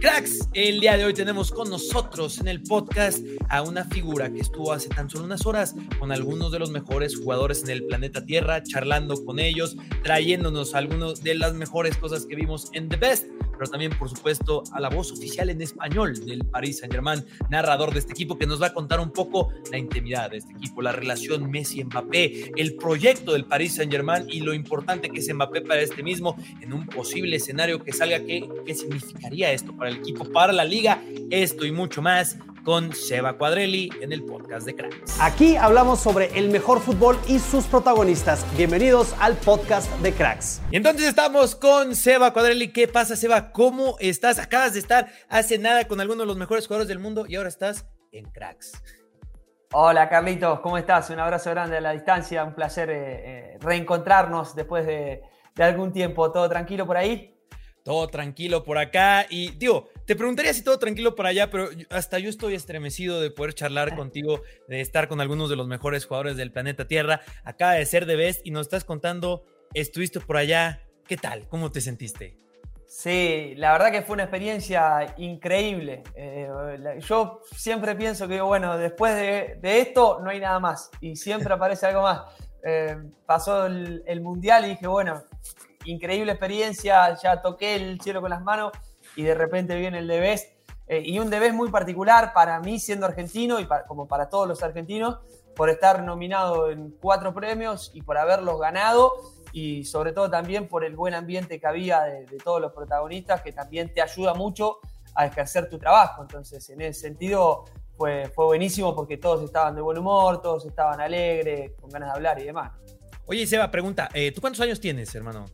Cracks, el día de hoy tenemos con nosotros en el podcast a una figura que estuvo hace tan solo unas horas con algunos de los mejores jugadores en el planeta Tierra, charlando con ellos, trayéndonos algunas de las mejores cosas que vimos en The Best, pero también, por supuesto, a la voz oficial en español del Paris Saint-Germain, narrador de este equipo, que nos va a contar un poco la intimidad de este equipo, la relación Messi-Mbappé, el proyecto del Paris Saint-Germain y lo importante que es Mbappé para este mismo en un posible escenario que salga. ¿Qué, qué significaría esto para el equipo, para la liga? Esto y mucho más con Seba Cuadrelli en el podcast de Cracks. Aquí hablamos sobre el mejor fútbol y sus protagonistas. Bienvenidos al podcast de Cracks. Y entonces estamos con Seba Cuadrelli. ¿Qué pasa, Seba? ¿Cómo estás? Acabas de estar hace nada con alguno de los mejores jugadores del mundo y ahora estás en Cracks. Hola Carlitos, ¿cómo estás? Un abrazo grande a la distancia, un placer eh, eh, reencontrarnos después de, de algún tiempo. ¿Todo tranquilo por ahí? Todo tranquilo por acá. Y digo, te preguntaría si todo tranquilo por allá, pero hasta yo estoy estremecido de poder charlar contigo, de estar con algunos de los mejores jugadores del planeta Tierra. Acaba de ser de Best y nos estás contando, estuviste por allá. ¿Qué tal? ¿Cómo te sentiste? Sí, la verdad que fue una experiencia increíble. Eh, yo siempre pienso que, bueno, después de, de, esto no hay nada más y siempre aparece algo más. Eh, pasó el, el Mundial y dije, bueno, increíble experiencia, ya toqué el cielo con las manos y de repente viene el Debes. Eh, y un Debes muy particular para mí siendo argentino y como para todos los argentinos, por estar nominado en cuatro premios y por haberlos ganado y sobre todo también por el buen ambiente que había de, de todos los protagonistas que también te ayuda mucho a ejercer tu trabajo. Entonces, en ese sentido, fue, fue buenísimo porque todos estaban de buen humor, todos estaban alegres, con ganas de hablar y demás. Oye, Seba, pregunta, eh, ¿tú cuántos años tienes, hermano?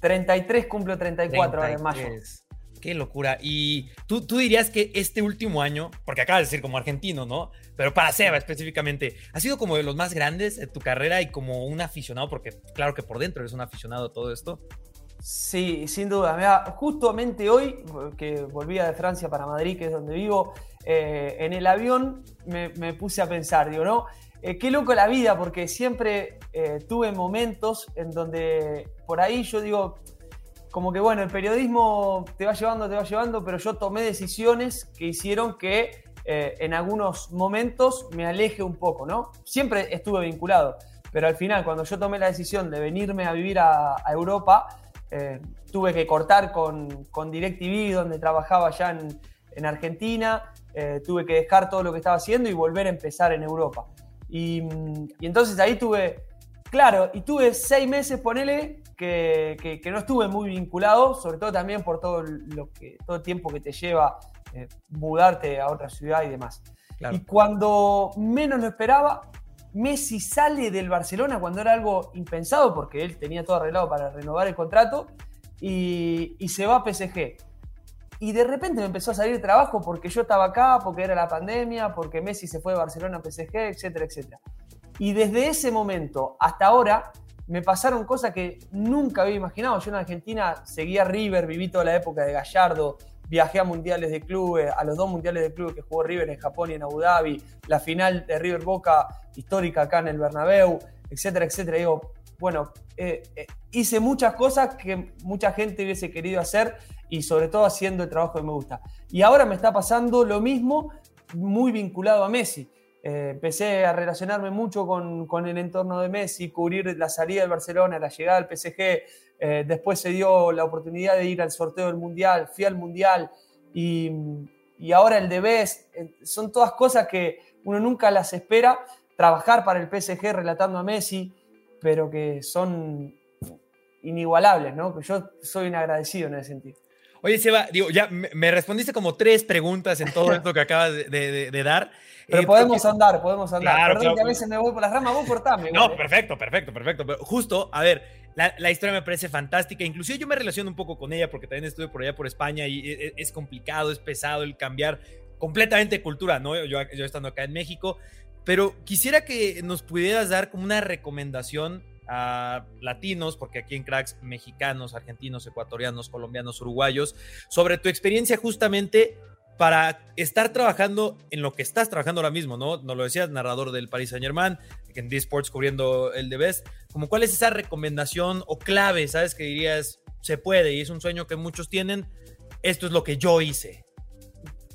33 cumplo 34 ahora en mayo. Qué locura. Y tú, tú dirías que este último año, porque acabas de decir como argentino, ¿no? Pero para Seba específicamente, ¿ha sido como de los más grandes de tu carrera y como un aficionado? Porque claro que por dentro eres un aficionado a todo esto. Sí, sin duda. Mira, justamente hoy, que volvía de Francia para Madrid, que es donde vivo, eh, en el avión me, me, puse a pensar, digo, ¿no? Eh, qué loco la vida, porque siempre eh, tuve momentos en donde por ahí yo digo, como que bueno, el periodismo te va llevando, te va llevando, pero yo tomé decisiones que hicieron que eh, en algunos momentos me aleje un poco, ¿no? Siempre estuve vinculado, pero al final cuando yo tomé la decisión de venirme a vivir a, Europa, tuve que cortar con, con DirecTV, donde trabajaba ya en, en Argentina, tuve que dejar todo lo que estaba haciendo y volver a empezar en Europa. Y, y entonces ahí tuve, claro, y tuve seis meses, ponele, que, que, que, no estuve muy vinculado, sobre todo también por todo, lo que, todo el tiempo que te lleva eh, mudarte a otra ciudad y demás. Claro. Y cuando menos lo esperaba, Messi sale del Barcelona cuando era algo impensado, porque él tenía todo arreglado para renovar el contrato, y, y se va a PSG. Y de repente me empezó a salir trabajo porque yo estaba acá, porque era la pandemia, porque Messi se fue de Barcelona a PSG, etcétera, etcétera. Y desde ese momento hasta ahora me pasaron cosas que nunca había imaginado. Yo en Argentina seguía River, viví toda la época de Gallardo, viajé a mundiales de clubes, a los dos mundiales de clubes que jugó River en Japón y en Abu Dhabi, la final de River Boca histórica acá en el Bernabéu, etcétera, etcétera. Digo, bueno, eh, eh, hice muchas cosas que mucha gente hubiese querido hacer y sobre todo haciendo el trabajo que me gusta. Y ahora me está pasando lo mismo, muy vinculado a Messi. Eh, empecé a relacionarme mucho con, con, el entorno de Messi, cubrir la salida del Barcelona, la llegada al PSG, Eh, después se dio la oportunidad de ir al sorteo del Mundial, fui al Mundial y, y ahora el de Best. Son todas cosas que uno nunca las espera. Trabajar para el PSG relatando a Messi, pero que son inigualables, ¿no? Yo soy un agradecido en ese sentido. Oye, Seba, digo, ya me, respondiste como tres preguntas en todo esto que acabas de, dar. Pero eh, podemos andar, podemos andar. Claro, Perdón que a veces me voy por las ramas, vos cortame. No, perfecto, perfecto, perfecto. Pero justo, a ver, la, historia me parece fantástica. Inclusive yo me relaciono un poco con ella porque también estuve por allá por España y es, es complicado, es pesado el cambiar completamente de cultura, ¿no? Yo, yo estando acá en México. Pero quisiera que nos pudieras dar como una recomendación a latinos, porque aquí en cracks mexicanos, argentinos, ecuatorianos, colombianos, uruguayos, sobre tu experiencia justamente para estar trabajando en lo que estás trabajando ahora mismo, ¿no? Nos lo decías, narrador del Paris Saint Germain, en D-Sports cubriendo el de Best, como cuál es esa recomendación o clave, ¿sabes? Que dirías, se puede y es un sueño que muchos tienen, esto es lo que yo hice.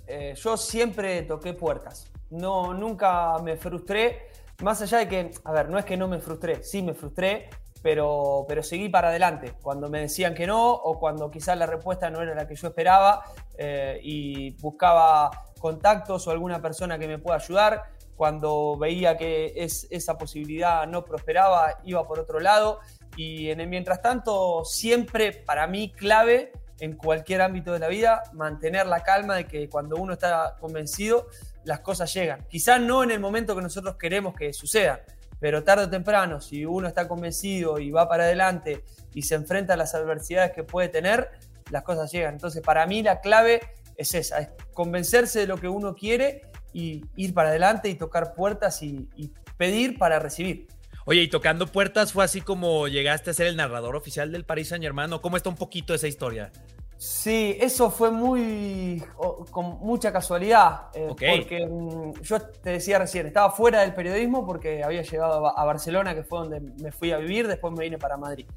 Eh, yo siempre toqué puertas, no, nunca me frustré más allá de que, a ver, no es que no me frustré, sí me frustré, pero, pero seguí para adelante. Cuando me decían que no o cuando quizás la respuesta no era la que yo esperaba eh, y buscaba contactos o alguna persona que me pueda ayudar. Cuando veía que es, esa posibilidad no prosperaba, iba por otro lado. Y en el mientras tanto, siempre para mí clave en cualquier ámbito de la vida, mantener la calma de que cuando uno está convencido, las cosas llegan. Quizás no en el momento que nosotros queremos que sucedan, pero tarde o temprano, si uno está convencido y va para adelante y se enfrenta a las adversidades que puede tener, las cosas llegan. Entonces, para mí la clave es esa, es convencerse de lo que uno quiere y ir para adelante y tocar puertas y, pedir para recibir. Oye, y tocando puertas fue así como llegaste a ser el narrador oficial del Paris Saint Germain, ¿cómo está un poquito esa historia? Sí, eso fue muy con mucha casualidad. Eh, porque mm, yo te decía recién, estaba fuera del periodismo porque había llegado a Barcelona, que fue donde me fui a vivir, después me vine para Madrid.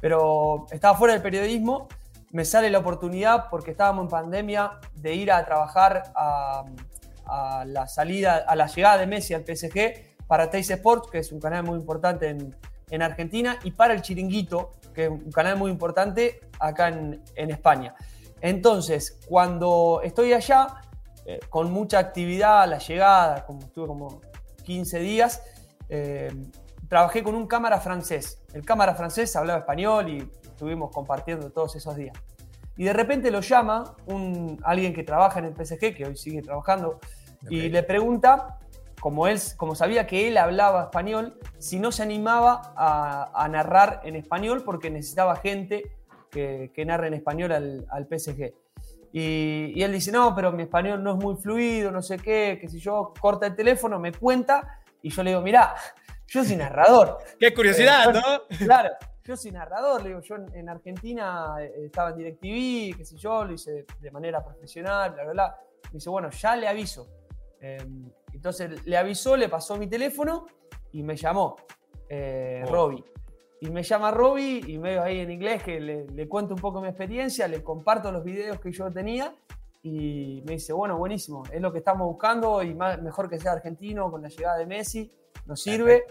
Pero estaba fuera del periodismo, me sale la oportunidad porque estábamos en pandemia de ir a trabajar a, la salida, a la llegada de Messi al PSG para Teis Sports, que es un canal muy importante en, en Argentina, y para el Chiringuito, que es un canal muy importante acá en, España. Entonces, cuando estoy allá, eh, con mucha actividad, la llegada, como estuve como 15 días, eh, trabajé con un cámara francés. El cámara francés hablaba español y estuvimos compartiendo todos esos días. Y de repente lo llama un, alguien que trabaja en el PSG, que hoy sigue trabajando, y le pregunta como, él, como sabía que él hablaba español, si no se animaba a, narrar en español porque necesitaba gente que, narre en español al, PSG. Y, él dice, no, pero mi español no es muy fluido, no sé qué, que si yo corta el teléfono, me cuenta, y yo le digo, mirá, yo soy narrador. Qué curiosidad, ¿no? Claro, yo soy narrador, le digo, yo en, Argentina eh, estaba en DirecTV, qué sé yo, lo hice de manera profesional, bla, bla, bla. Me dice, bueno, ya le aviso. Em, entonces le avisó, le pasó mi teléfono y me llamó eh, oh. Y me llama Robbie y me veo ahí en inglés que le, cuento un poco mi experiencia, le comparto los videos que yo tenía y me dice, bueno, buenísimo, es lo que estamos buscando y mejor que sea argentino con la llegada de Messi, nos sirve.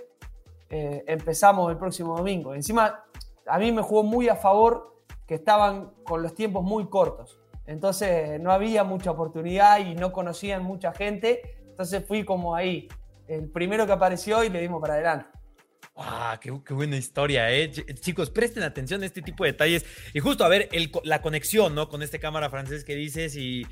Eh, empezamos el próximo domingo. Encima, a mí me jugó muy a favor que estaban con los tiempos muy cortos. Entonces no había mucha oportunidad y no conocían mucha gente entonces fui como ahí, el primero que apareció y le dimos para adelante. ¡Ah, qué, buena historia, eh! Chicos, presten atención a este tipo de detalles. Y justo, a ver, la conexión, ¿no? Con este cámara francés que dices y,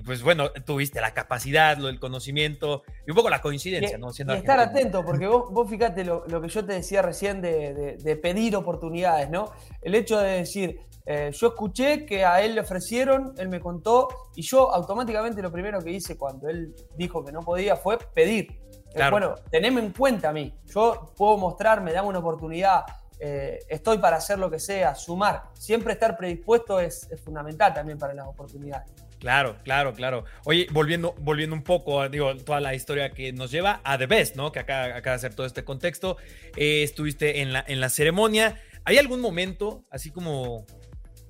pues bueno, tuviste la capacidad, lo, el conocimiento y un poco la coincidencia, ¿no? y estar atento, porque vos, vos fíjate lo, que yo te decía recién de, de, pedir oportunidades, ¿no? El hecho de decir, eh, yo escuché que a él le ofrecieron, él me contó, y yo automáticamente lo primero que hice cuando él dijo que no podía fue pedir. Eh, bueno, teneme en cuenta a mí. Yo puedo mostrarme, dame una oportunidad, eh, estoy para hacer lo que sea, sumar. Siempre estar predispuesto es, fundamental también para las oportunidades. Claro, claro, claro. Oye, volviendo, volviendo un poco, digo, toda la historia que nos lleva a The Best, ¿no? Que acá acaba de hacer todo este contexto. estuviste en la, en la ceremonia. ¿Hay algún momento, así como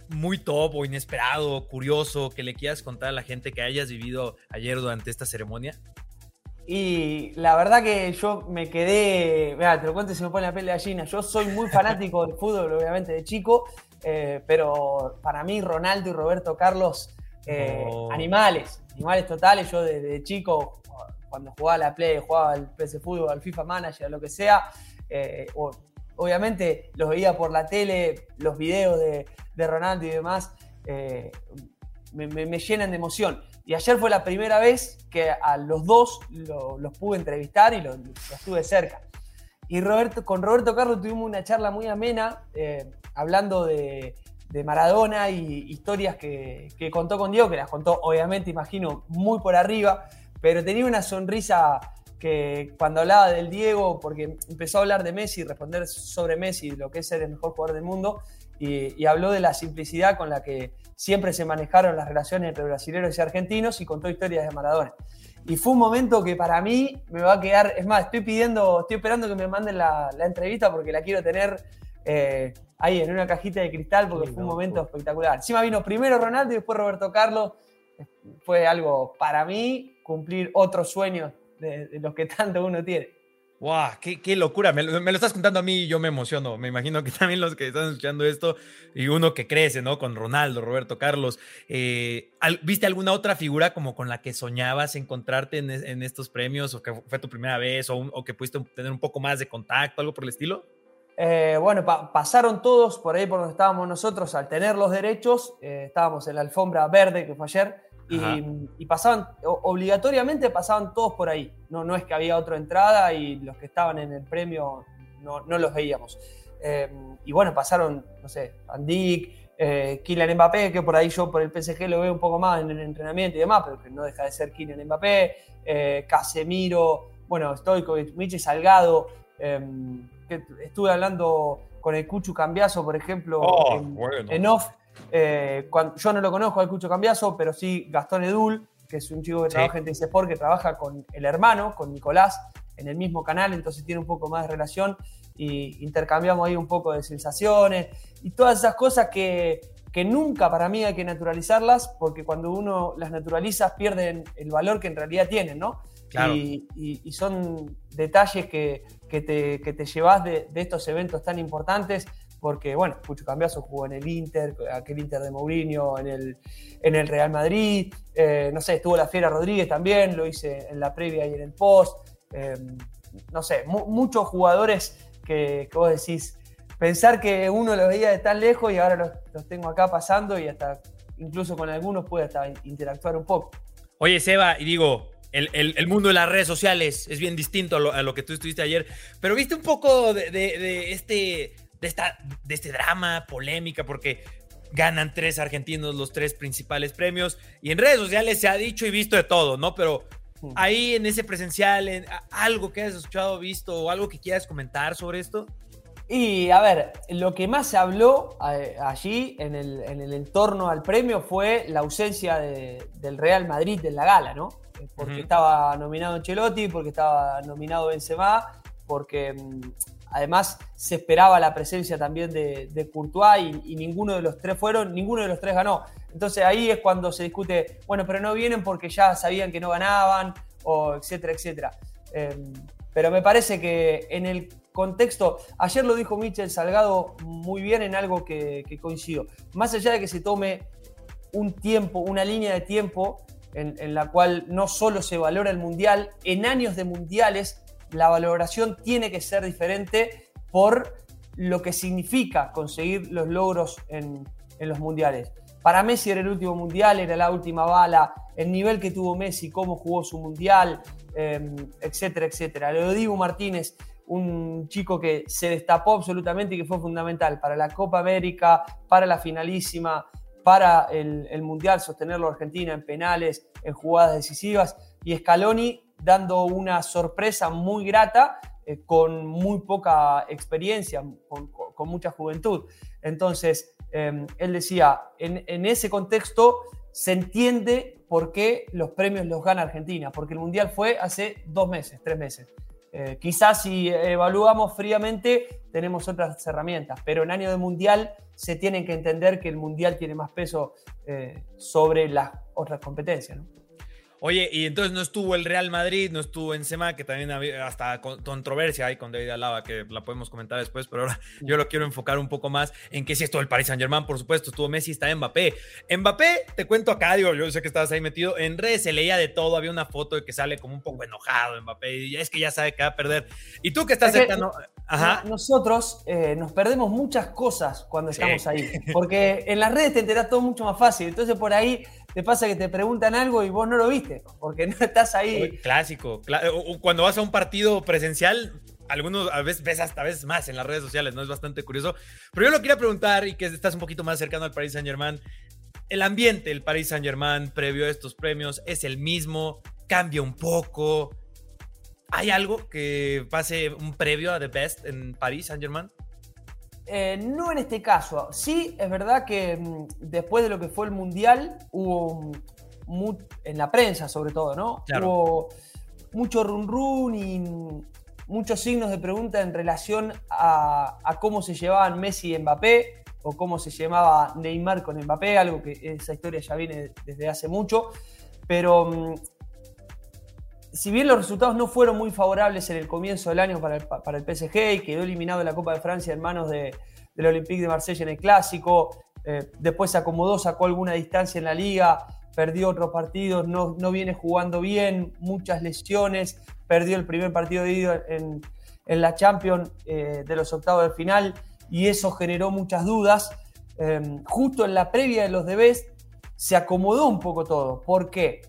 muy top o inesperado, curioso, que le quieras contar a la gente que hayas vivido ayer durante esta ceremonia? Y la verdad que yo me quedé, mira, te lo cuento si me pone la piel de gallina, yo soy muy fanático del fútbol, obviamente, de chico, eh, pero para mí Ronaldo y Roberto Carlos, eh, animales, animales totales. Yo desde chico, cuando jugaba la Play, jugaba al PS Fútbol, al FIFA Manager, lo que sea, eh, obviamente los veía por la tele, los videos de, Ronaldo y demás, me, llenan de emoción. Y ayer fue la primera vez que a los dos los pude entrevistar y los, estuve cerca. Y Roberto, con Roberto Carlos tuvimos una charla muy amena, hablando de, Maradona y historias que, contó con Diego, que las contó obviamente, imagino, muy por arriba, pero tenía una sonrisa que cuando hablaba del Diego, porque empezó a hablar de Messi, responder sobre Messi, lo que es ser el mejor jugador del mundo, y, habló de la simplicidad con la que siempre se manejaron las relaciones entre brasileños y argentinos y contó historias de Maradona. Y fue un momento que para mí me va a quedar, es más, estoy pidiendo, estoy esperando que me manden la, entrevista porque la quiero tener eh, ahí en una cajita de cristal porque fue un momento espectacular. Encima vino primero Ronaldo y después Roberto Carlos. Fue algo para mí cumplir otros sueños de, los que tanto uno tiene. ¡Wow! Qué, locura! Me, lo estás contando a mí y yo me emociono. Me imagino que también los que están escuchando esto y uno que crece, ¿no? Con Ronaldo, Roberto Carlos. Eh, ¿Viste alguna otra figura como con la que soñabas encontrarte en, estos premios o que fue tu primera vez o, o que pudiste tener un poco más de contacto, algo por el estilo? Eh, bueno, pasaron todos por ahí por donde estábamos nosotros al tener los derechos. Eh, estábamos en la alfombra verde que fue ayer y, pasaban, obligatoriamente pasaban todos por ahí. No, no es que había otra entrada y los que estaban en el premio no, no los veíamos. Eh, y bueno, pasaron, no sé, Andic, Kylian Mbappé, que por ahí yo por el PSG lo veo un poco más en el entrenamiento y demás, pero que no deja de ser Kylian Mbappé, Casemiro, bueno, Stoico, Miche Salgado estuve hablando con el Cucho Cambiazo, por ejemplo, oh, en, off. Eh, yo no lo conozco al Cucho Cambiazo, pero sí Gastón Edul, que es un chico que trabaja en Sport, que trabaja con el hermano, con Nicolás, en el mismo canal, entonces tiene un poco más de relación y intercambiamos ahí un poco de sensaciones y todas esas cosas que, que nunca para mí hay que naturalizarlas, porque cuando uno las naturaliza pierden el valor que en realidad tienen, ¿no? Y, son detalles que, te, que te llevas de, estos eventos tan importantes, porque, bueno, Pucho Cambiazo jugó en el Inter, aquel Inter de Mourinho, en el, en el Real Madrid, eh, no sé, estuvo la Fiera Rodríguez también, lo hice en la previa y en el post, eh, no sé, muchos jugadores que, vos decís, pensar que uno los veía de tan lejos y ahora los, los tengo acá pasando y hasta incluso con algunos puede hasta interactuar un poco. Oye, Seba, y digo, el, mundo de las redes sociales es bien distinto a lo, que tú estuviste ayer, pero viste un poco de, este, de, esta, de este drama, polémica, porque ganan tres argentinos los tres principales premios y en redes sociales se ha dicho y visto de todo, ¿no? Pero ahí en ese presencial, en, algo que hayas escuchado, visto o algo que quieras comentar sobre esto. Y a ver, lo que más se habló allí en el, en el, entorno al premio fue la ausencia del Real Madrid en la gala, ¿no? Porque estaba nominado Ancelotti, porque estaba nominado Benzema, porque mm, además se esperaba la presencia también de, de Courtois y, ninguno de los tres fueron, ninguno de los tres ganó. Entonces ahí es cuando se discute, bueno, pero no vienen porque ya sabían que no ganaban, o etcétera, etcétera. Em, pero me parece que en el contexto, ayer lo dijo Michel Salgado muy bien en algo que, que coincido. Más allá de que se tome un tiempo, una línea de tiempo en, la cual no solo se valora el mundial, en años de mundiales la valoración tiene que ser diferente por lo que significa conseguir los logros en, los mundiales. Para Messi era el último mundial, era la última bala, el nivel que tuvo Messi, cómo jugó su mundial, em, etcétera, etcétera. Lo digo Martínez, un chico que se destapó absolutamente y que fue fundamental para la Copa América, para la finalísima, para el, Mundial, sostenerlo Argentina en penales, en jugadas decisivas, y Scaloni dando una sorpresa muy grata eh, con muy poca experiencia, con, mucha juventud. Entonces, em, él decía, en, ese contexto se entiende por qué los premios los gana Argentina, porque el Mundial fue hace dos meses, tres meses. Eh, quizás si evaluamos fríamente tenemos otras herramientas, pero en año de mundial se tiene que entender que el mundial tiene más peso eh, sobre las otras competencias. Oye, y entonces no estuvo el Real Madrid, no estuvo en Sema, que también había hasta controversia hay con David Alaba, que la podemos comentar después, pero ahora yo lo quiero enfocar un poco más en que sí estuvo el Paris Saint Germain, por supuesto, estuvo Messi, está Mbappé. Mbappé, te cuento acá, digo, yo sé que estabas ahí metido, en redes se leía de todo, había una foto de que sale como un poco enojado Mbappé, y es que ya sabe que va a perder. Y tú que estás cercano... Ajá. Nosotros eh, nos perdemos muchas cosas cuando estamos ahí, porque en las redes te enterás todo mucho más fácil, entonces por ahí te pasa que te preguntan algo y vos no lo viste, porque no estás ahí. Clásico. Cuando vas a un partido presencial, algunos a veces ves hasta veces más en las redes sociales, ¿no? Es bastante curioso. Pero yo lo quería preguntar, y que estás un poquito más cercano al Paris Saint Germain, el ambiente del Paris Saint Germain previo a estos premios es el mismo, cambia un poco. ¿Hay algo que pase un previo a The Best en Paris Saint Germain? Eh, no en este caso. Sí, es verdad que mm, después de lo que fue el Mundial, hubo, en la prensa sobre todo, ¿no? Hubo mucho run run y muchos signos de pregunta en relación a, cómo se llevaban Messi y Mbappé o cómo se llamaba Neymar con Mbappé, algo que esa historia ya viene desde hace mucho. Pero mm, si bien los resultados no fueron muy favorables en el comienzo del año para el, PSG y quedó eliminado de la Copa de Francia en manos de, del Olympique de Marsella en el Clásico, eh, después se acomodó, sacó alguna distancia en la liga, perdió otros partidos, no, no viene jugando bien, muchas lesiones, perdió el primer partido de ida en, la Champions eh, de los octavos de final y eso generó muchas dudas. Em, justo en la previa de los debes se acomodó un poco todo. ¿Por qué?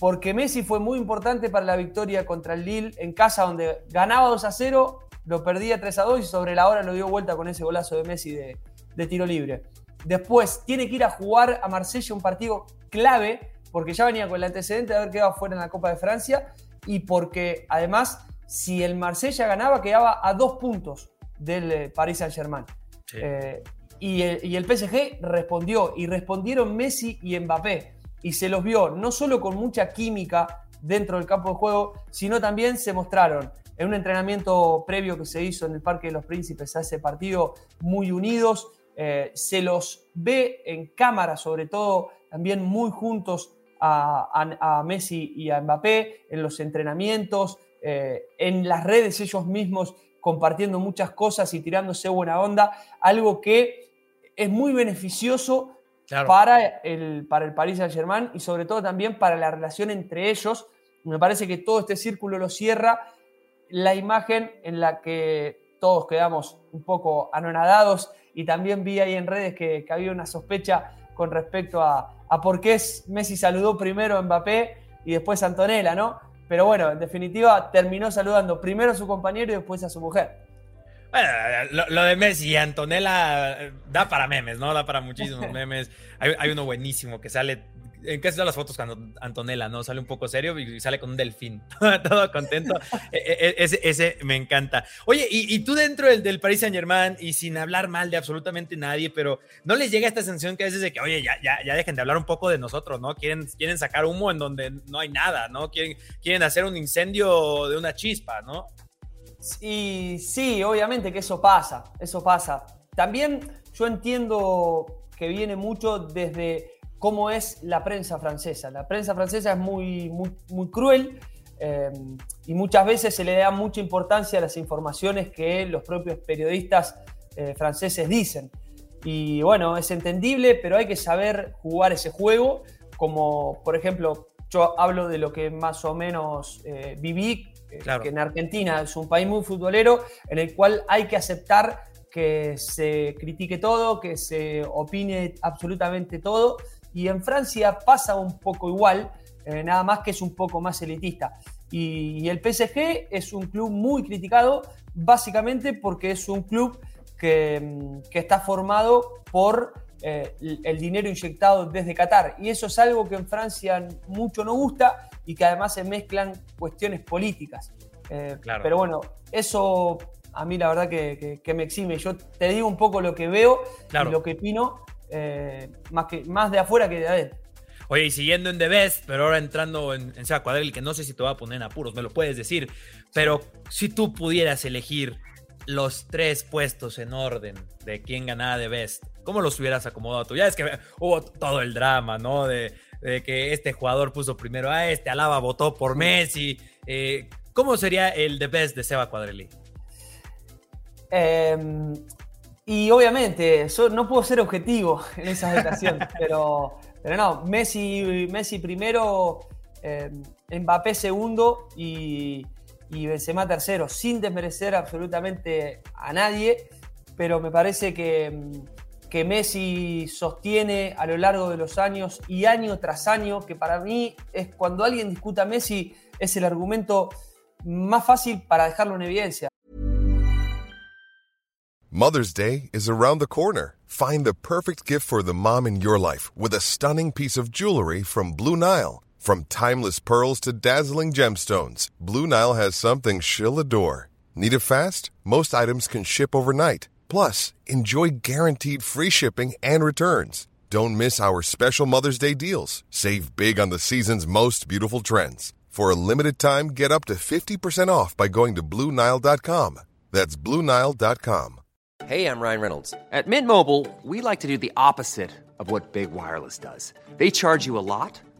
Porque Messi fue muy importante para la victoria contra el Lille en casa, donde ganaba 2 a 0, lo perdía 3 a 2 y sobre la hora lo dio vuelta con ese golazo de Messi de, tiro libre. Después tiene que ir a jugar a Marsella un partido clave, porque ya venía con el antecedente de haber quedado fuera en la Copa de Francia y porque además, si el Marsella ganaba, quedaba a dos puntos del eh, Paris Saint-Germain. Eh, y, y el PSG respondió, y respondieron Messi y Mbappé y se los vio no solo con mucha química dentro del campo de juego, sino también se mostraron en un entrenamiento previo que se hizo en el Parque de los Príncipes a ese partido muy unidos. Eh, se los ve en cámara, sobre todo, también muy juntos a, Messi y a Mbappé en los entrenamientos, eh, en las redes ellos mismos compartiendo muchas cosas y tirándose buena onda, algo que es muy beneficioso para, el, para el Paris Saint Germain y sobre todo también para la relación entre ellos. Me parece que todo este círculo lo cierra la imagen en la que todos quedamos un poco anonadados y también vi ahí en redes que, había una sospecha con respecto a, a, por qué Messi saludó primero a Mbappé y después a Antonella, ¿no? Pero bueno, en definitiva terminó saludando primero a su compañero y después a su mujer. Bueno, lo, de Messi y Antonella eh, da para memes, ¿no? Da para muchísimos memes. Hay, uno buenísimo que sale, en casi todas las fotos cuando Antonella, ¿no? Sale un poco serio y sale con un delfín. Todo contento. E, e, e, ese, ese, me encanta. Oye, y, tú dentro del, del, Paris Saint Germain y sin hablar mal de absolutamente nadie, pero ¿no les llega esta sensación que a veces de que, oye, ya, ya, ya dejen de hablar un poco de nosotros, ¿no? Quieren, quieren sacar humo en donde no hay nada, ¿no? Quieren, quieren hacer un incendio de una chispa, ¿no? Y sí, obviamente que eso pasa, eso pasa. También yo entiendo que viene mucho desde cómo es la prensa francesa. La prensa francesa es muy, muy, cruel eh, y muchas veces se le da mucha importancia a las informaciones que los propios periodistas eh, franceses dicen. Y bueno, es entendible, pero hay que saber jugar ese juego, como por ejemplo, yo hablo de lo que más o menos eh, viví que en Argentina es un país muy futbolero en el cual hay que aceptar que se critique todo, que se opine absolutamente todo. Y en Francia pasa un poco igual, eh, nada más que es un poco más elitista. Y, el PSG es un club muy criticado, básicamente porque es un club que, mm, que está formado por eh, el dinero inyectado desde Qatar. Y eso es algo que en Francia mucho no gusta y que además se mezclan cuestiones políticas. Eh, pero bueno, eso a mí la verdad que, me exime. Yo te digo un poco lo que veo y lo que opino, eh, más, que, más de afuera que de adentro. Oye, y siguiendo en The Best, pero ahora entrando en, en Seba Cuadril, que no sé si te va a poner en apuros, me lo puedes decir, pero si tú pudieras elegir los tres puestos en orden de quién ganaba The Best, ¿cómo los hubieras acomodado tú? Ya es que hubo todo el drama, ¿no? De, de que este jugador puso primero a este, Alaba votó por Messi. Eh, ¿Cómo sería el The Best de Seba Cuadrelli? Em, y obviamente, yo no puedo ser objetivo en esa votación, pero, pero no, Messi, Messi primero, em, Mbappé segundo y, y Benzema tercero, sin desmerecer absolutamente a nadie, pero me parece que, que Messi sostiene a lo largo de los años y año tras año, que para mí es cuando alguien discuta a Messi, es el argumento más fácil para dejarlo en evidencia. Mother's Day is around the corner. Find the perfect gift for the mom in your life with a stunning piece of jewelry from Blue Nile. From timeless pearls to dazzling gemstones, Blue Nile has something she'll adore. Need it fast? Most items can ship overnight. Plus, enjoy guaranteed free shipping and returns. Don't miss our special Mother's Day deals. Save big on the season's most beautiful trends. For a limited time, get up to 50% off by going to BlueNile.com. That's BlueNile.com. Hey, I'm Ryan Reynolds. At Mint Mobile, we like to do the opposite of what Big Wireless does. They charge you a lot,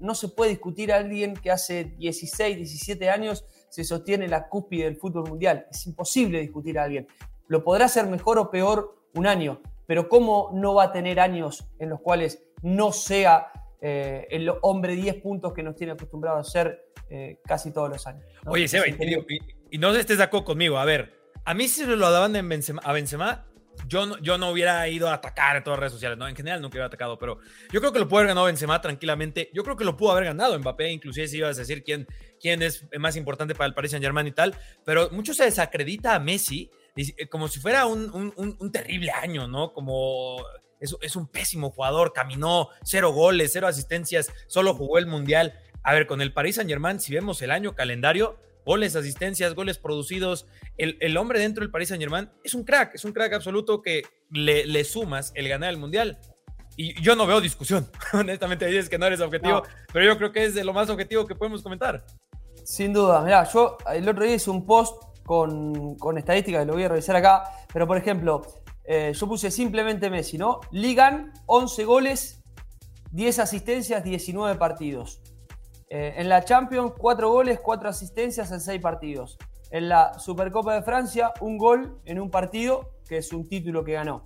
No se puede discutir a alguien que hace 16, 17 años se sostiene la cúspide del fútbol mundial. Es imposible discutir a alguien. Lo podrá hacer mejor o peor un año, pero ¿cómo no va a tener años en los cuales no sea eh, el hombre 10 puntos que nos tiene acostumbrado a ser eh, casi todos los años? ¿no? Oye, Seba, y, y, y, no estés de acuerdo conmigo. A ver, a mí si lo daban en Benzema, a Benzema, yo no, yo no hubiera ido a atacar en todas las redes sociales, ¿no? En general nunca hubiera atacado, pero yo creo que lo pudo haber ganado Benzema tranquilamente. Yo creo que lo pudo haber ganado Mbappé, inclusive si ibas a decir quién, quién es más importante para el Paris Saint-Germain y tal, pero mucho se desacredita a Messi como si fuera un, un, un terrible año, ¿no? Como es, es, un pésimo jugador, caminó cero goles, cero asistencias, solo jugó el Mundial. A ver, con el Paris Saint-Germain, si vemos el año calendario, goles, asistencias, goles producidos, el, el hombre dentro del Paris Saint-Germain es un crack, es un crack absoluto que le, le, sumas el ganar el Mundial. Y yo no veo discusión, honestamente dices que no eres objetivo, no. pero yo creo que es de lo más objetivo que podemos comentar. Sin duda, mira, yo el otro día hice un post con, con estadísticas, lo voy a revisar acá, pero por ejemplo, eh, yo puse simplemente Messi, ¿no? Ligan, 11 goles, 10 asistencias, 19 partidos. Eh, en la Champions, 4 goles, 4 asistencias en 6 partidos. En la Supercopa de Francia, un gol en un partido, que es un título que ganó.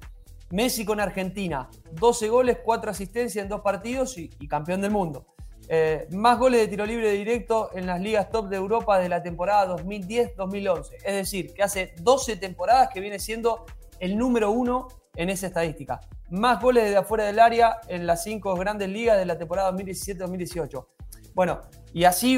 Messi con Argentina, 12 goles, 4 asistencias en 2 partidos y, y campeón del mundo. Eh, más goles de tiro libre directo en las ligas top de Europa de la temporada 2010-2011. Es decir, que hace 12 temporadas que viene siendo el número uno en esa estadística. Más goles desde afuera del área en las cinco grandes ligas de la temporada 2017-2018. Bueno, y así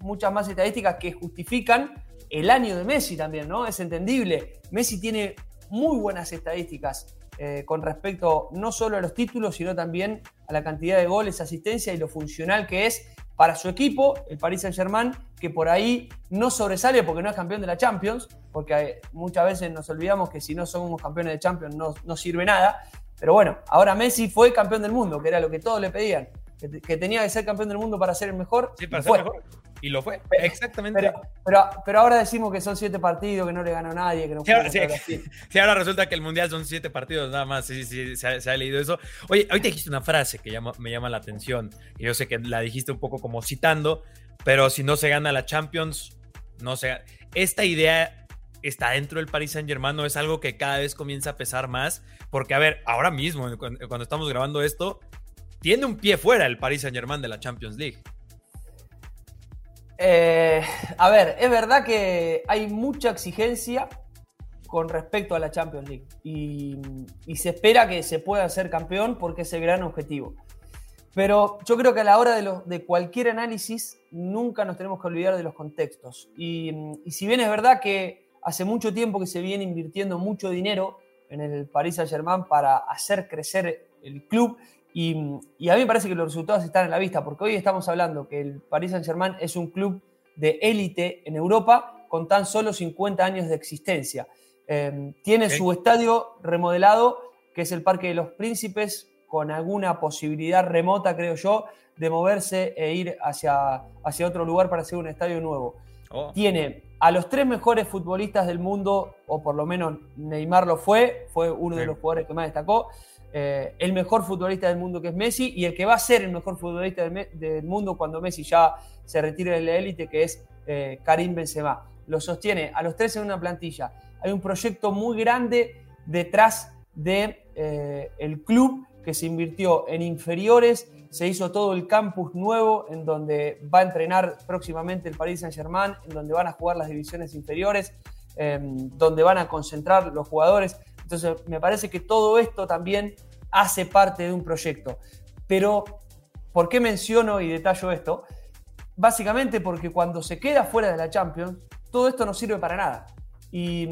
muchas más estadísticas que justifican el año de Messi también, ¿no? Es entendible. Messi tiene muy buenas estadísticas eh, con respecto no solo a los títulos, sino también a la cantidad de goles, asistencia y lo funcional que es para su equipo, el Paris Saint-Germain, que por ahí no sobresale porque no es campeón de la Champions, porque muchas veces nos olvidamos que si no somos campeones de Champions no, no sirve nada. Pero bueno, ahora Messi fue campeón del mundo, que era lo que todos le pedían, que, que tenía que ser campeón del mundo para ser el mejor. Sí, para ser fue. mejor. Y lo fue, exactamente. Pero, pero, pero, ahora decimos que son siete partidos, que no le ganó nadie, que no sí, ahora, sí, sí, ahora resulta que el Mundial son siete partidos nada más, sí, sí, se ha, se ha leído eso. Oye, ahorita dijiste una frase que llama, me llama la atención, y yo sé que la dijiste un poco como citando, pero si no se gana la Champions, no se Esta idea está dentro del Paris Saint Germain, no es algo que cada vez comienza a pesar más, porque a ver, ahora mismo, cuando estamos grabando esto, tiene un pie fuera el Paris Saint Germain de la Champions League. Eh, a ver, es verdad que hay mucha exigencia con respecto a la Champions League y, se espera que se pueda ser campeón porque es el gran objetivo. Pero yo creo que a la hora de, cualquier análisis nunca nos tenemos que olvidar de los contextos. Y, y, si bien es verdad que hace mucho tiempo que se viene invirtiendo mucho dinero en el Paris Saint-Germain para hacer crecer el club, y, a mí me parece que los resultados están en la vista, porque hoy estamos hablando que el Paris Saint-Germain es un club de élite en Europa con tan solo 50 años de existencia. Em, tiene su estadio remodelado, que es el Parque de los Príncipes, con alguna posibilidad remota, creo yo, de moverse e ir hacia, hacia otro lugar para hacer un estadio nuevo. Oh. Tiene a los tres mejores futbolistas del mundo, o por lo menos Neymar lo fue, fue uno de los jugadores que más destacó. Eh, el mejor futbolista del mundo que es Messi y el que va a ser el mejor futbolista del, mundo cuando Messi ya se retire de la élite, que es eh, Karim Benzema. Lo sostiene a los tres en una plantilla. Hay un proyecto muy grande detrás del de, eh, club que se invirtió en inferiores, se hizo todo el campus nuevo en donde va a entrenar próximamente el Paris Saint-Germain, en donde van a jugar las divisiones inferiores, donde van a concentrar los jugadores. Entonces, me parece que todo esto también hace parte de un proyecto. Pero, ¿por qué menciono y detallo esto? Básicamente porque cuando se queda fuera de la Champions, todo esto no sirve para nada. Y,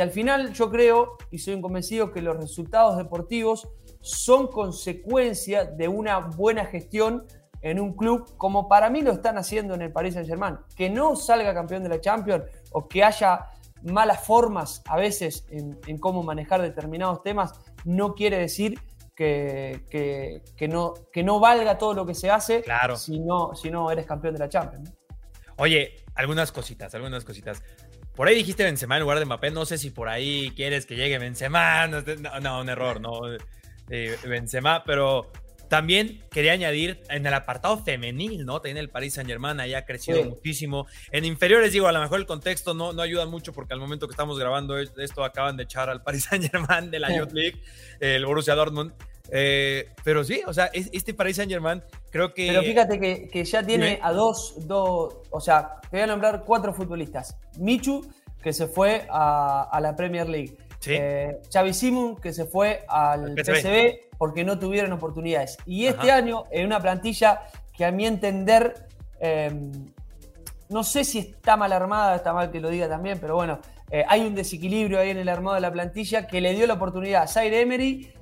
al final yo creo y soy convencido que los resultados deportivos son consecuencia de una buena gestión en un club como para mí lo están haciendo en el Paris Saint Germain. Que no salga campeón de la Champions o que haya malas formas a veces en, cómo manejar determinados temas, no quiere decir que, que, no, que no valga todo lo que se hace claro. si, no, si no eres campeón de la Champions. Oye, algunas cositas, algunas cositas. Por ahí dijiste Benzema en lugar de Mbappé. No sé si por ahí quieres que llegue Benzema. No, no un error, no. Eh, Benzema, pero también quería añadir en el apartado femenil, ¿no? También el Paris Saint Germain ahí ha crecido muchísimo. En inferiores, digo, a lo mejor el contexto no, no ayuda mucho porque al momento que estamos grabando esto acaban de echar al Paris Saint Germain de la Youth League, el Borussia Dortmund. Eh, pero sí, o sea, este Paris Saint Germain creo que... Pero fíjate que, ya tiene a dos, dos, o sea, te voy a nombrar cuatro futbolistas. Michu, que se fue a, la Premier League. ¿Sí? Eh, Xavi Simon, que se fue al PSV porque no tuvieron oportunidades. Y este año, en una plantilla que a mi entender, em, no sé si está mal armada, está mal que lo diga también, pero bueno, eh, hay un desequilibrio ahí en el armado de la plantilla que le dio la oportunidad a Zaire Emery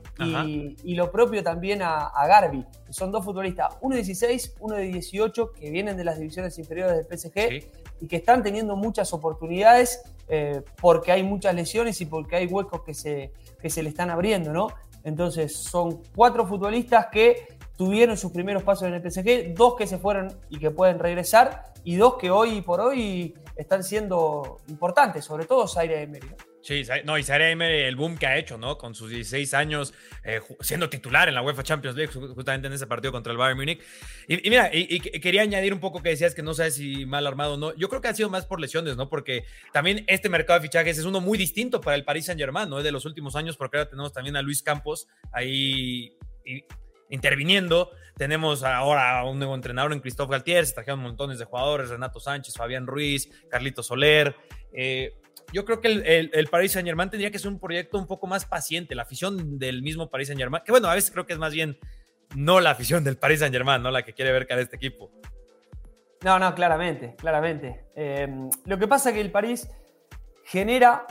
y, lo propio también a, Garbi, son dos futbolistas, uno de 16, uno de 18, que vienen de las divisiones inferiores del PSG y que están teniendo muchas oportunidades eh, porque hay muchas lesiones y porque hay huecos que se, que se le están abriendo, ¿no? Entonces son cuatro futbolistas que tuvieron sus primeros pasos en el PSG, dos que se fueron y que pueden regresar, y dos que hoy por hoy están siendo importantes, sobre todo Zaire Emery. Sí, no, y Zaire Emery, el boom que ha hecho, ¿no? Con sus 16 años eh, siendo titular en la UEFA Champions League, justamente en ese partido contra el Bayern Múnich. Y, mira, y, quería añadir un poco que decías que no sabes si mal armado o no. Yo creo que ha sido más por lesiones, ¿no? Porque también este mercado de fichajes es uno muy distinto para el Paris Saint-Germain, ¿no? Es de los últimos años, porque ahora tenemos también a Luis Campos ahí interviniendo. Tenemos ahora a un nuevo entrenador en Christophe Galtier, se trajeron montones de jugadores, Renato Sánchez, Fabián Ruiz, Carlito Soler. Eh, yo creo que el, el, Paris Saint Germain tendría que ser un proyecto un poco más paciente, la afición del mismo Paris Saint Germain, que bueno, a veces creo que es más bien no la afición del Paris Saint Germain, no la que quiere ver cada este equipo. No, no, claramente, claramente. Em, lo que pasa es que el París genera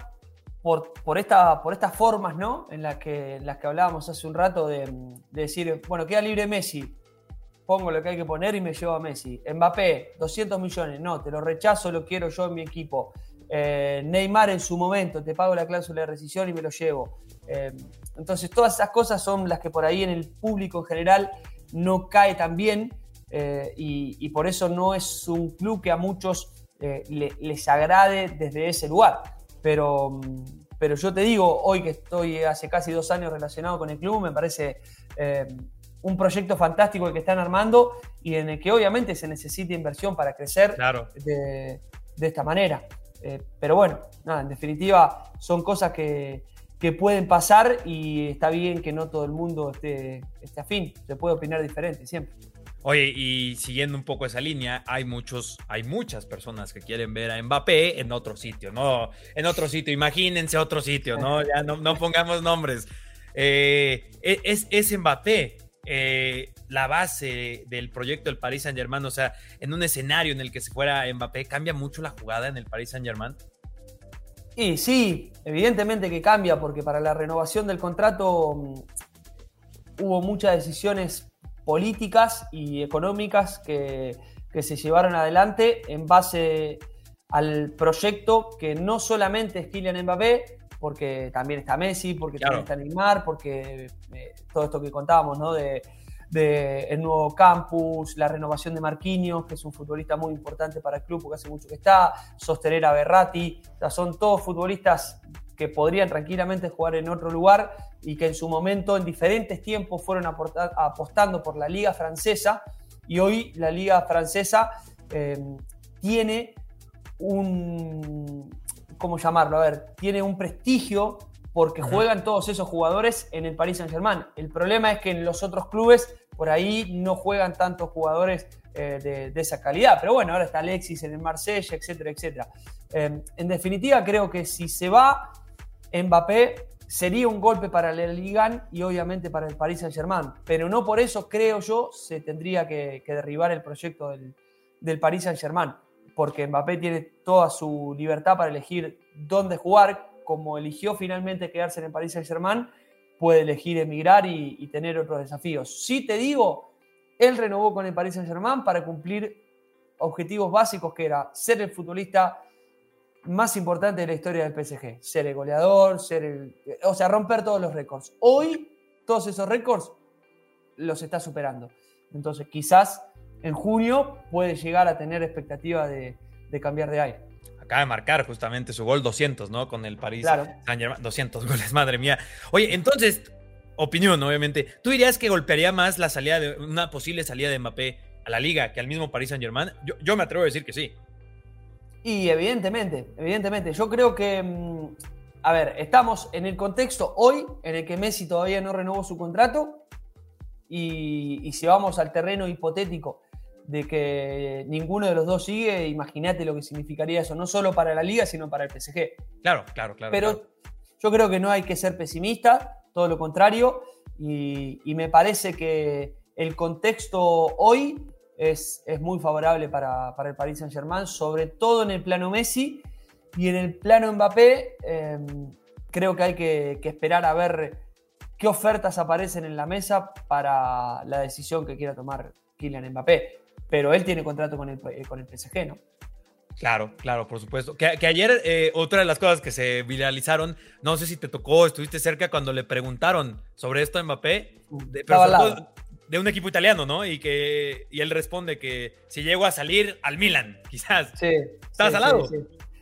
por, por, esta, por estas formas, ¿no? En las que, las que hablábamos hace un rato de, de, decir, bueno, queda libre Messi, pongo lo que hay que poner y me llevo a Messi. Mbappé, 200 millones, no, te lo rechazo, lo quiero yo en mi equipo. Eh, Neymar en su momento, te pago la cláusula de rescisión y me lo llevo. Eh, entonces todas esas cosas son las que por ahí en el público en general no cae tan bien eh, y, por eso no es un club que a muchos les agrade desde ese lugar. Pero, pero yo te digo, hoy que estoy hace casi dos años relacionado con el club, me parece un proyecto fantástico el que están armando y en el que obviamente se necesita inversión para crecer de, de esta manera. Eh, pero bueno, nada, en definitiva son cosas que, pueden pasar y está bien que no todo el mundo esté, esté afín, se puede opinar diferente siempre. Oye, y siguiendo un poco esa línea, hay muchos, hay muchas personas que quieren ver a Mbappé en otro sitio, ¿no? En otro sitio, imagínense otro sitio, ¿no? Ya no, no pongamos nombres. Eh, e, es, es Mbappé eh, la base del proyecto del Paris Saint Germain, o sea, en un escenario en el que se fuera Mbappé, ¿cambia mucho la jugada en el Paris Saint Germain? Y sí, evidentemente que cambia, porque para la renovación del contrato mm, hubo muchas decisiones políticas y económicas que, se llevaron adelante en base al proyecto que no solamente es Kylian Mbappé, porque también está Messi, porque también está Neymar, porque eh, todo esto que contábamos, ¿no? De, el nuevo campus, la renovación de Marquinhos, que es un futbolista muy importante para el club porque hace mucho que está, sostener a Berratti, o sea, son todos futbolistas que podrían tranquilamente jugar en otro lugar y que en su momento, en diferentes tiempos, fueron apostando por la liga francesa y hoy la liga francesa eh, tiene un, ¿cómo llamarlo? A ver, tiene un prestigio porque juegan todos esos jugadores en el Paris Saint Germain. El problema es que en los otros clubes por ahí no juegan tantos jugadores eh, de, esa calidad. Pero bueno, ahora está Alexis en el Marsella, etcétera, etcétera. Eh, en definitiva, creo que si se va Mbappé sería un golpe para el Ligan y obviamente para el Paris Saint Germain. Pero no por eso, creo yo, se tendría que, derribar el proyecto del, del Paris Saint Germain. Porque Mbappé tiene toda su libertad para elegir dónde jugar, como eligió finalmente quedarse en el Paris Saint Germain, puede elegir emigrar y, tener otros desafíos. Sí te digo, él renovó con el Paris Saint Germain para cumplir objetivos básicos que era ser el futbolista más importante de la historia del PSG. Ser el goleador, ser el. O sea, romper todos los récords. Hoy, todos esos récords los está superando. Entonces, quizás en junio puede llegar a tener expectativa de, cambiar de aire. Acaba de marcar justamente su gol 200, ¿no? Con el París Saint Germain. 200 goles, madre mía. Oye, entonces, opinión, obviamente. ¿Tú dirías que golpearía más la salida de una posible salida de Mbappé a la liga que al mismo París Saint Germain? Yo, yo me atrevo a decir que sí. Y evidentemente, evidentemente, yo creo que, mm, a ver, estamos en el contexto hoy en el que Messi todavía no renovó su contrato y, si vamos al terreno hipotético de que ninguno de los dos sigue, imagínate lo que significaría eso, no solo para la liga, sino para el PSG. Claro, claro, claro. Pero yo creo que no hay que ser pesimista, todo lo contrario, y, y me parece que el contexto hoy es, muy favorable para, el Paris Saint Germain, sobre todo en el plano Messi y en el plano Mbappé. Em, creo que hay que, esperar a ver qué ofertas aparecen en la mesa para la decisión que quiera tomar Kylian Mbappé. Pero él tiene contrato con el, con el PSG, ¿no? Claro, claro, por supuesto. Que, ayer eh, otra de las cosas que se viralizaron, no sé si te tocó, estuviste cerca cuando le preguntaron sobre esto a Mbappé, de, de un equipo italiano, ¿no? Y que y él responde que si llego a salir al Milan, quizás. Sí. ¿Estabas al lado? Sí,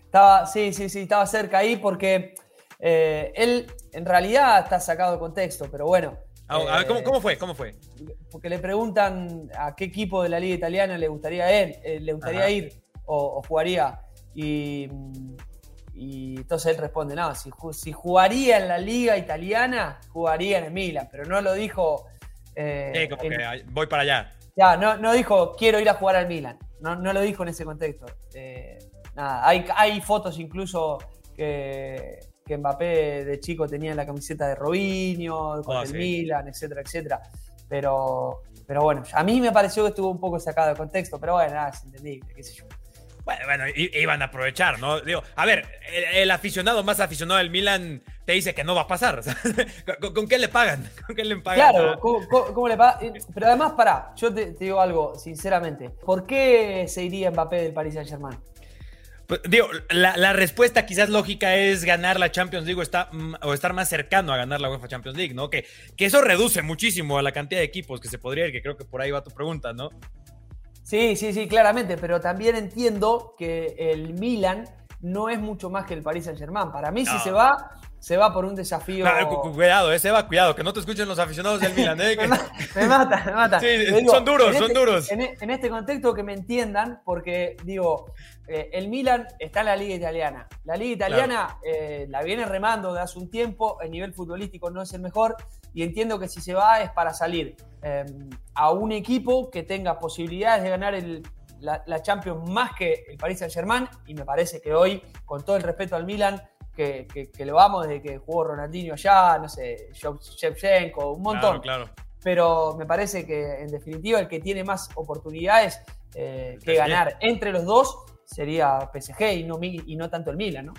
Estaba, sí, sí, sí, estaba cerca ahí porque eh, él en realidad está sacado de contexto, pero bueno. Ah, a ver, ¿cómo, fue? ¿Cómo fue? Porque le preguntan a qué equipo de la liga italiana le gustaría él, eh, le gustaría ir o, jugaría. Y, y, entonces él responde, no, si, si jugaría en la liga italiana, jugaría en el Milan, pero no lo dijo eh, como que voy para allá. Ya, no, no dijo quiero ir a jugar al Milan. No, no lo dijo en ese contexto. Eh, nada, hay, hay fotos incluso que, que, Mbappé de chico tenía en la camiseta de Robinho, con oh, el Milan, etcétera, etcétera. Pero, pero bueno, a mí me pareció que estuvo un poco sacado de contexto, pero bueno, nada, es entendible, qué sé yo. Bueno, bueno, iban a aprovechar, ¿no? Digo, a ver, el, aficionado más aficionado del Milan te dice que no va a pasar. ¿con, qué le pagan? ¿Con qué le pagan? Claro, ¿cómo, le pagan? Pero además, pará, yo te, digo algo, sinceramente. ¿Por qué se iría Mbappé del Paris Saint-Germain? Pues, digo, la, respuesta quizás lógica es ganar la Champions League o, está, mm, o, estar más cercano a ganar la UEFA Champions League, ¿no? Que, que eso reduce muchísimo a la cantidad de equipos que se podría ir, que creo que por ahí va tu pregunta, ¿no? Sí, sí, sí, claramente, pero también entiendo que el Milan no es mucho más que el Paris Saint Germain. Para mí, si se va, se va por un desafío. cuidado, ese va, cuidado, que no te escuchen los aficionados del Milan. ¿eh? me, mata, me mata. son duros, son este, duros. En, este contexto que me entiendan, porque digo, eh, el Milan está en la Liga Italiana. La Liga Italiana eh, la viene remando de hace un tiempo, el nivel futbolístico no es el mejor, y entiendo que si se va es para salir em, a un equipo que tenga posibilidades de ganar la, la Champions más que el Paris Saint Germain, y me parece que hoy, con todo el respeto al Milan, que, lo vamos desde que jugó Ronaldinho allá, no sé, Shevchenko, un montón. Claro, Pero me parece que en definitiva el que tiene más oportunidades eh, que ganar entre los dos sería PSG y no, y no tanto el Milan, ¿no?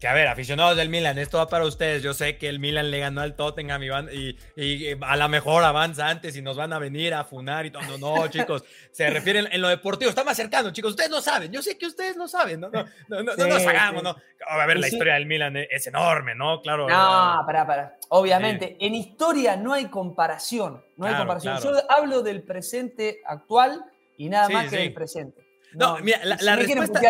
que a ver, aficionados del Milan, esto va para ustedes. Yo sé que el Milan le ganó al Tottenham y, y, a lo mejor avanza antes y nos van a venir a funar y todo. No, no, chicos, se refieren en lo deportivo. Está más cercano, chicos. Ustedes no saben. Yo sé que ustedes no saben. No, no, no, no, nos hagamos, ¿no? A ver, la historia del Milan es enorme, ¿no? Claro. No, para, para. Obviamente, en historia no hay comparación. No hay comparación. Yo hablo del presente actual y nada más que del presente. No, mira, la, respuesta.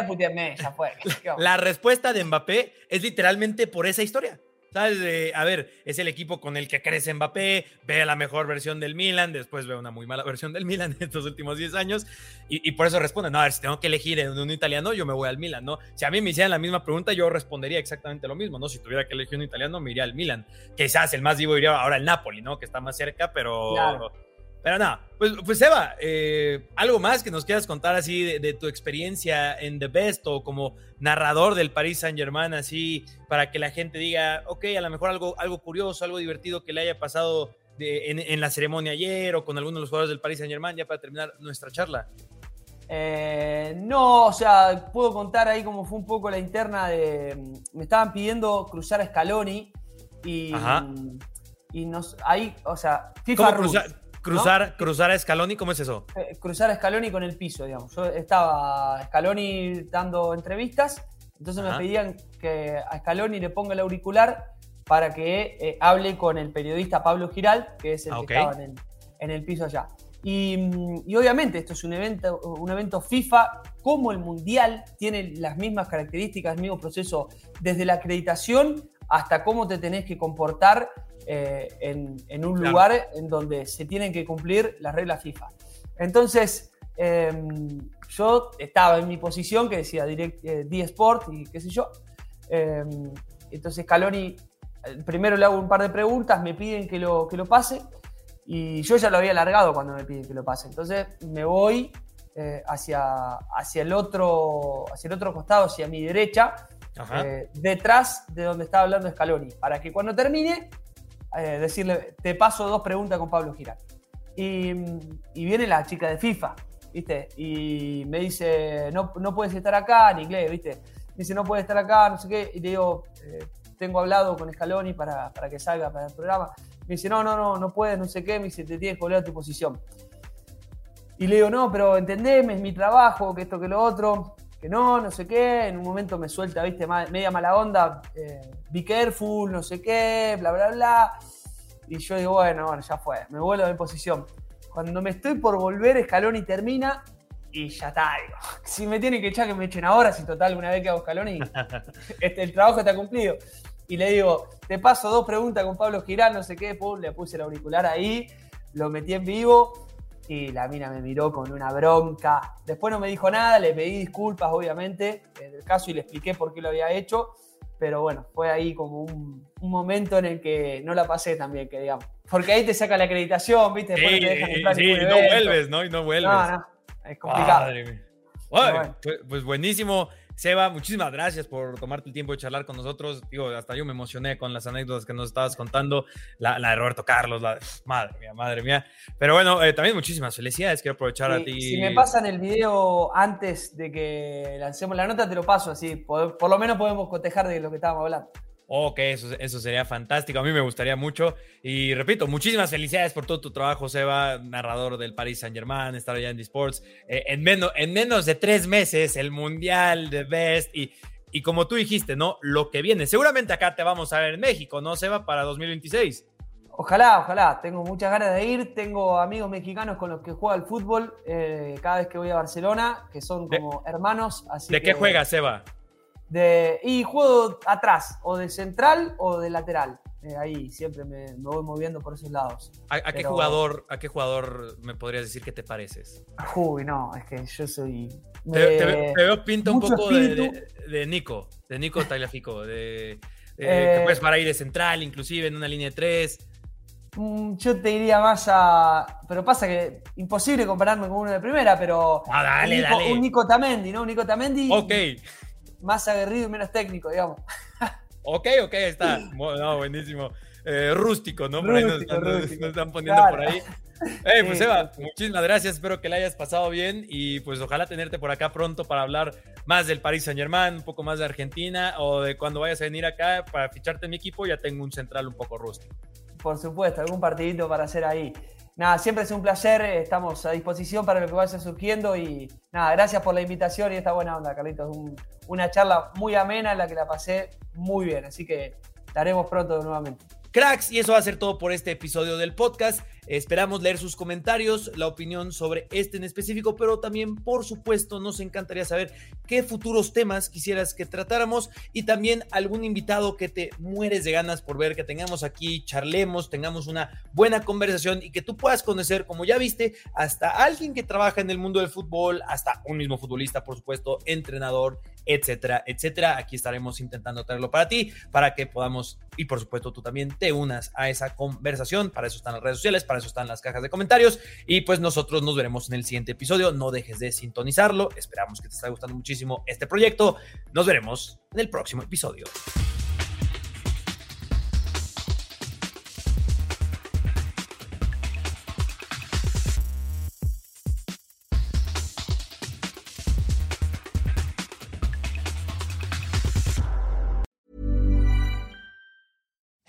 La respuesta de Mbappé es literalmente por esa historia. ¿Sabes? a ver, es el equipo con el que crece Mbappé, ve la mejor versión del Milan, después ve una muy mala versión del Milan en estos últimos 10 años, y, por eso responde, no, a ver, si tengo que elegir en un italiano, yo me voy al Milan, ¿no? Si a mí me hicieran la misma pregunta, yo respondería exactamente lo mismo, ¿no? Si tuviera que elegir un italiano, me iría al Milan. Quizás el más vivo iría ahora al Napoli, ¿no? Que está más cerca, pero... Pero nada, pues, pues Eva, eh, algo más que nos quieras contar así de, tu experiencia en The Best o como narrador del Paris Saint Germain, así para que la gente diga, ok, a lo mejor algo, algo curioso, algo divertido que le haya pasado en, la ceremonia ayer o con alguno de los jugadores del Paris Saint Germain, ya para terminar nuestra charla. Eh, no, o sea, puedo contar ahí cómo fue un poco la interna de. Me estaban pidiendo cruzar a Scaloni y. Y nos, ahí, o sea, FIFA Cruzar, cruzar a Scaloni, ¿cómo es eso? Eh, cruzar a Scaloni con el piso, digamos. Yo estaba Scaloni dando entrevistas, entonces me pedían que a Scaloni le ponga el auricular para que eh, hable con el periodista Pablo Giral, que es el ah, que estaba en el, piso allá. Y, obviamente esto es un evento, un evento FIFA, como el Mundial tiene las mismas características, el mismo proceso, desde la acreditación hasta cómo te tenés que comportar eh, en, un lugar en donde se tienen que cumplir las reglas FIFA. Entonces, em, yo estaba en mi posición que decía Direct, eh, D-Sport y qué sé yo. Em, entonces, Caloni, eh, primero le hago un par de preguntas, me piden que lo, que lo pase y yo ya lo había alargado cuando me piden que lo pase. Entonces, me voy hacia, hacia, el otro, hacia el otro costado, hacia mi derecha, detrás de donde estaba hablando Scaloni, para que cuando termine eh, decirle, te paso dos preguntas con Pablo Giral. Y, viene la chica de FIFA, ¿viste? Y me dice, no, no puedes estar acá, en inglés, ¿viste? Me dice, no puedes estar acá, no sé qué. Y le digo, eh, tengo hablado con Scaloni para, para que salga para el programa. Me dice, no, no, no, no puedes, no sé qué. Me dice, te tienes que volver a tu posición. Y le digo, no, pero entendeme, es mi trabajo, que esto, que lo otro que no, no sé qué, en un momento me suelta, viste, media mala onda, eh, be careful, no sé qué, bla, bla, bla. Y yo digo, bueno, bueno, ya fue, me vuelvo de posición. Cuando me estoy por volver, escalón y termina, y ya está, digo, si me tienen que echar, que me echen ahora, si total, una vez que hago escalón y este, el trabajo está cumplido. Y le digo, te paso dos preguntas con Pablo Girán, no sé qué, pum, le puse el auricular ahí, lo metí en vivo y la mina me miró con una bronca. Después no me dijo nada, le pedí disculpas, obviamente, en el caso y le expliqué por qué lo había hecho. Pero bueno, fue ahí como un, momento en el que no la pasé tan bien, que digamos. Porque ahí te saca la acreditación, ¿viste? sí, sí, no vuelves, ¿no? Y no vuelves. No, no, es complicado. Bueno, pues, pues buenísimo. Seba, muchísimas gracias por tomarte el tiempo de charlar con nosotros. Digo, hasta yo me emocioné con las anécdotas que nos estabas contando. La, de Roberto Carlos, la madre mía, madre mía. Pero bueno, eh, también muchísimas felicidades. Quiero aprovechar a ti. Si me pasan el video antes de que lancemos la nota, te lo paso así. por lo menos podemos cotejar de lo que estábamos hablando. Ok, eso, eso sería fantástico. A mí me gustaría mucho. Y repito, muchísimas felicidades por todo tu trabajo, Seba, narrador del Paris Saint Germain, estar allá en Sports. Eh, en, menos, en menos de tres meses, el Mundial de Best. Y, y como tú dijiste, ¿no? Lo que viene. Seguramente acá te vamos a ver en México, ¿no, Seba? Para 2026. Ojalá, ojalá. Tengo muchas ganas de ir. Tengo amigos mexicanos con los que juego al fútbol eh, cada vez que voy a Barcelona, que son como hermanos. ¿De qué juegas, Seba? De, y juego atrás, o de central o de lateral. Eh, ahí siempre me, me, voy moviendo por esos lados. ¿A, a qué jugador, ¿A qué jugador me podrías decir que te pareces? Uy, no, es que yo soy. Te, te, te veo pinta un poco de, de, de, Nico, de Nico Tagliafico, de, eh, que puedes para ir de central, inclusive en una línea de tres. Mm, yo te diría más a. Pero pasa que imposible compararme con uno de primera, pero. Ah, dale, un, Nico, dale. un Nico Tamendi, ¿no? Un Nico Tamendi. Ok. Más aguerrido y menos técnico, digamos. Ok, ok, está. No, buenísimo. Eh, rústico, ¿no? Por Rústico, ahí nos, nos están poniendo Claro. por ahí. Hey, pues Sí, Eva, sí. muchísimas gracias. Espero que la hayas pasado bien y pues ojalá tenerte por acá pronto para hablar más del Paris Saint Germain, un poco más de Argentina o de cuando vayas a venir acá para ficharte en mi equipo. Ya tengo un central un poco rústico. Por supuesto, algún partidito para hacer ahí. Nada, siempre es un placer, eh, estamos a disposición para lo que vaya surgiendo y nada, gracias por la invitación y esta buena onda, Carlitos. Un- una charla muy amena en la que la pasé muy bien, así que la haremos pronto nuevamente. Cracks, y eso va a ser todo por este episodio del podcast. Esperamos leer sus comentarios, la opinión sobre este en específico, pero también, por supuesto, nos encantaría saber qué futuros temas quisieras que tratáramos y también algún invitado que te mueres de ganas por ver, que tengamos aquí, charlemos, tengamos una buena conversación y que tú puedas conocer, como ya viste, hasta alguien que trabaja en el mundo del fútbol, hasta un mismo futbolista, por supuesto, entrenador, etcétera, etcétera. Aquí estaremos intentando traerlo para ti, para que podamos, y por supuesto tú también te unas a esa conversación. Para eso están las redes sociales, para eso están las cajas de comentarios. Y pues nosotros nos veremos en el siguiente episodio. No dejes de sintonizarlo. Esperamos que te esté gustando muchísimo este proyecto. Nos veremos en el próximo episodio.